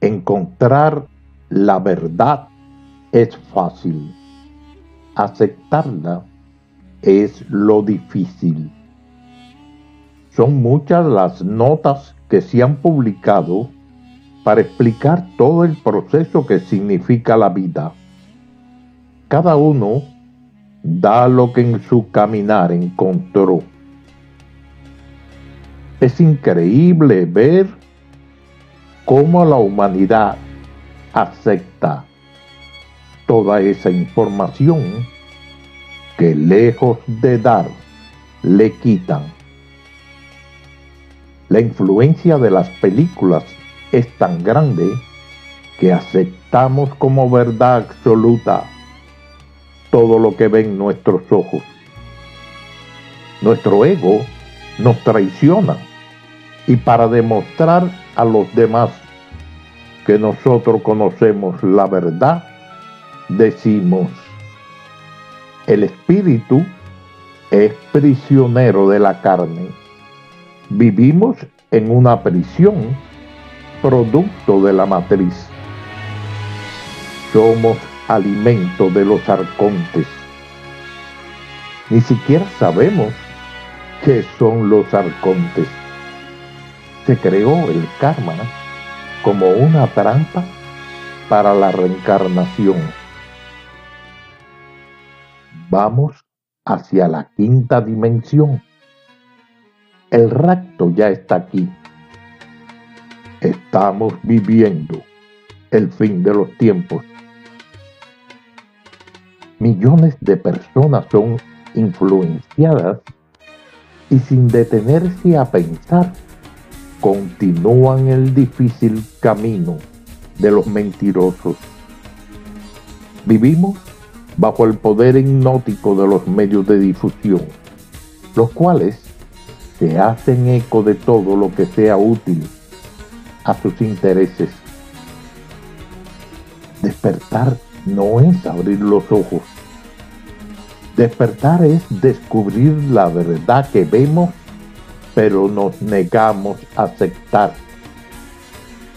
Encontrar la verdad es fácil. Aceptarla es lo difícil. Son muchas las notas que se han publicado para explicar todo el proceso que significa la vida. Cada uno da lo que en su caminar encontró. Es increíble ver cómo la humanidad acepta toda esa información que lejos de dar, le quitan. La influencia de las películas es tan grande que aceptamos como verdad absoluta todo lo que ven nuestros ojos. Nuestro ego nos traiciona y para demostrar a los demás que nosotros conocemos la verdad, decimos, el espíritu es prisionero de la carne. Vivimos en una prisión producto de la matriz. Somos alimento de los arcontes. Ni siquiera sabemos qué son los arcontes. Se creó el karma como una trampa para la reencarnación. Vamos hacia la quinta dimensión. El rapto ya está aquí. Estamos viviendo el fin de los tiempos millones de personas son influenciadas y sin detenerse a pensar, continúan el difícil camino de los mentirosos. Vivimos bajo el poder hipnótico de los medios de difusión, los cuales se hacen eco de todo lo que sea útil a sus intereses. Despertar no es abrir los ojos. Despertar es descubrir la verdad que vemos, pero nos negamos a aceptar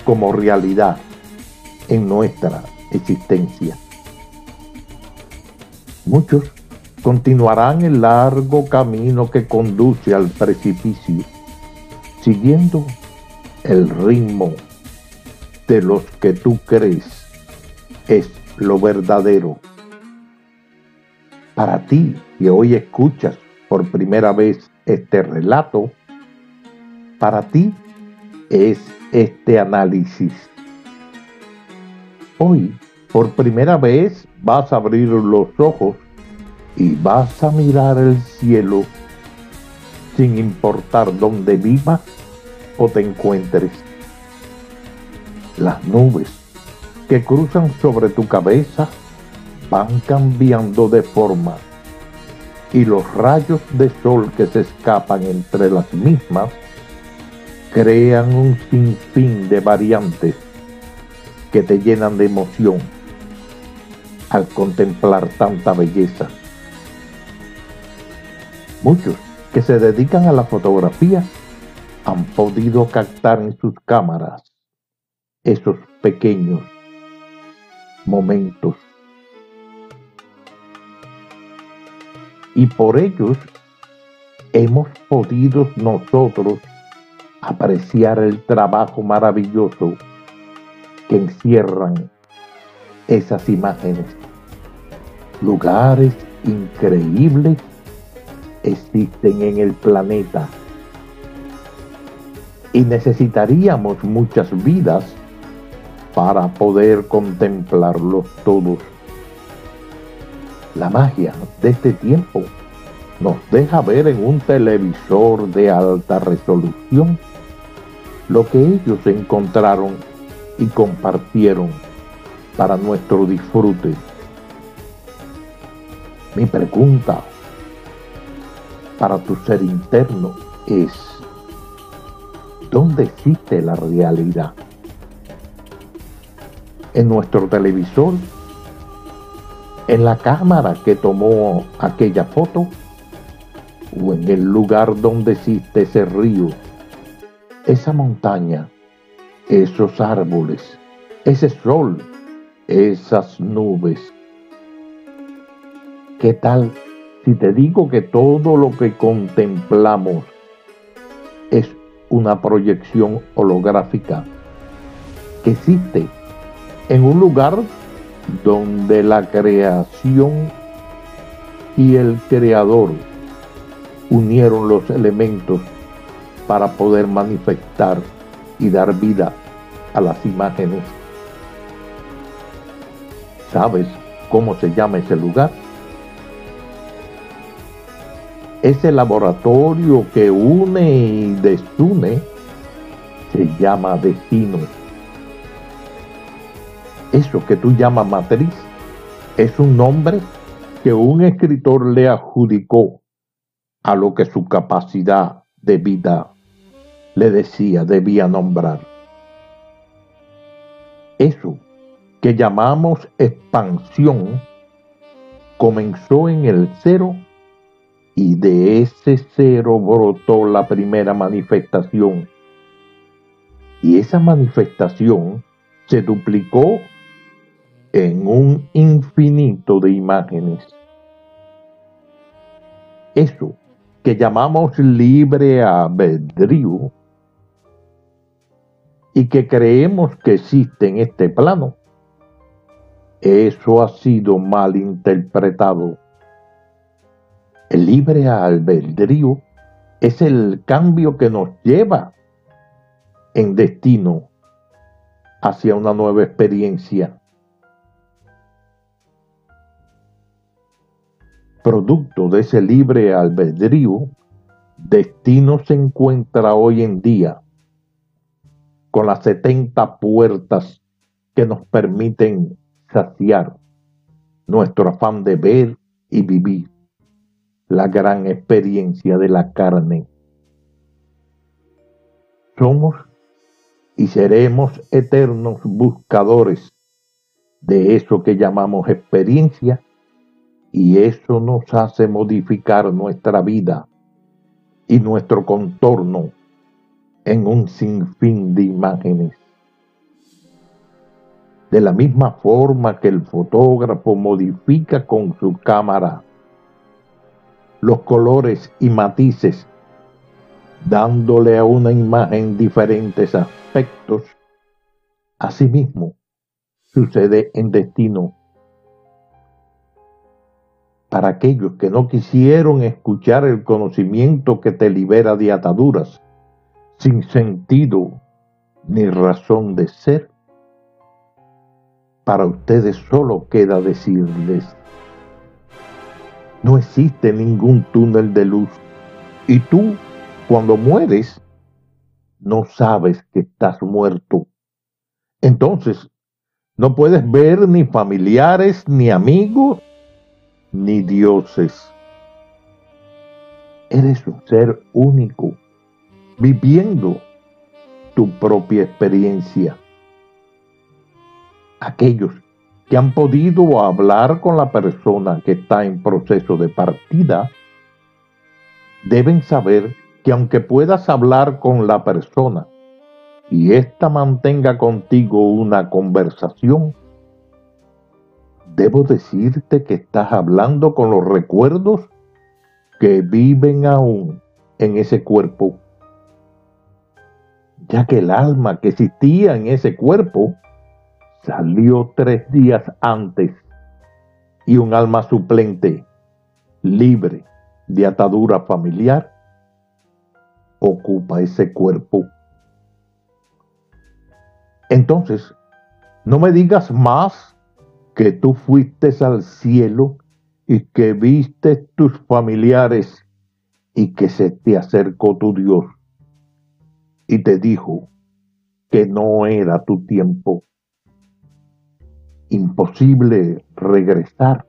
como realidad en nuestra existencia. Muchos continuarán el largo camino que conduce al precipicio, siguiendo el ritmo de los que tú crees es lo verdadero. Para ti que hoy escuchas por primera vez este relato, para ti es este análisis. Hoy, por primera vez, vas a abrir los ojos y vas a mirar el cielo sin importar dónde vivas o te encuentres. Las nubes que cruzan sobre tu cabeza van cambiando de forma y los rayos de sol que se escapan entre las mismas crean un sinfín de variantes que te llenan de emoción al contemplar tanta belleza. Muchos que se dedican a la fotografía han podido captar en sus cámaras esos pequeños momentos. Y por ellos hemos podido nosotros apreciar el trabajo maravilloso que encierran esas imágenes. Lugares increíbles existen en el planeta y necesitaríamos muchas vidas para poder contemplarlos todos. La magia de este tiempo nos deja ver en un televisor de alta resolución lo que ellos encontraron y compartieron para nuestro disfrute. Mi pregunta para tu ser interno es, ¿dónde existe la realidad? en nuestro televisor, en la cámara que tomó aquella foto o en el lugar donde existe ese río, esa montaña, esos árboles, ese sol, esas nubes. ¿Qué tal si te digo que todo lo que contemplamos es una proyección holográfica que existe en un lugar donde la creación y el creador unieron los elementos para poder manifestar y dar vida a las imágenes. ¿Sabes cómo se llama ese lugar? Ese laboratorio que une y desune se llama destino. Eso que tú llamas matriz es un nombre que un escritor le adjudicó a lo que su capacidad de vida le decía debía nombrar. Eso que llamamos expansión comenzó en el cero y de ese cero brotó la primera manifestación. Y esa manifestación se duplicó en un infinito de imágenes. Eso que llamamos libre albedrío y que creemos que existe en este plano, eso ha sido mal interpretado. El libre albedrío es el cambio que nos lleva en destino hacia una nueva experiencia. Producto de ese libre albedrío, Destino se encuentra hoy en día con las 70 puertas que nos permiten saciar nuestro afán de ver y vivir la gran experiencia de la carne. Somos y seremos eternos buscadores de eso que llamamos experiencia y eso nos hace modificar nuestra vida y nuestro contorno en un sinfín de imágenes. De la misma forma que el fotógrafo modifica con su cámara los colores y matices, dándole a una imagen diferentes aspectos, asimismo sucede en destino para aquellos que no quisieron escuchar el conocimiento que te libera de ataduras, sin sentido ni razón de ser, para ustedes solo queda decirles, no existe ningún túnel de luz y tú, cuando mueres, no sabes que estás muerto. Entonces, no puedes ver ni familiares ni amigos ni dioses. Eres un ser único, viviendo tu propia experiencia. Aquellos que han podido hablar con la persona que está en proceso de partida, deben saber que aunque puedas hablar con la persona y ésta mantenga contigo una conversación, debo decirte que estás hablando con los recuerdos que viven aún en ese cuerpo, ya que el alma que existía en ese cuerpo salió tres días antes y un alma suplente, libre de atadura familiar, ocupa ese cuerpo. Entonces, no me digas más que tú fuiste al cielo y que viste tus familiares y que se te acercó tu Dios y te dijo que no era tu tiempo. Imposible regresar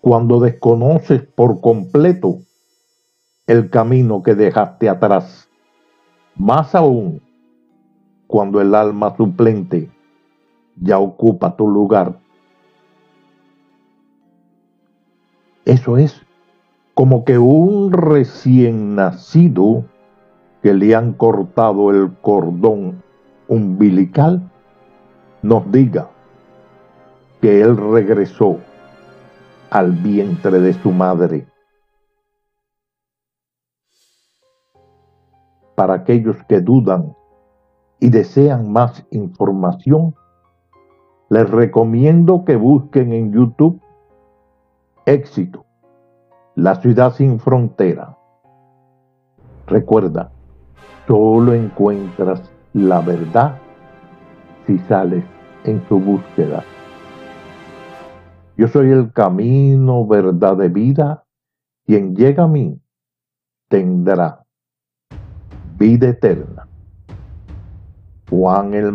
cuando desconoces por completo el camino que dejaste atrás. Más aún cuando el alma suplente ya ocupa tu lugar Eso es como que un recién nacido que le han cortado el cordón umbilical nos diga que Él regresó al vientre de su madre. Para aquellos que dudan y desean más información, les recomiendo que busquen en YouTube Éxito, la ciudad sin frontera. Recuerda, solo encuentras la verdad si sales en su búsqueda. Yo soy el camino, verdad de vida. Quien llega a mí tendrá vida eterna. Juan el.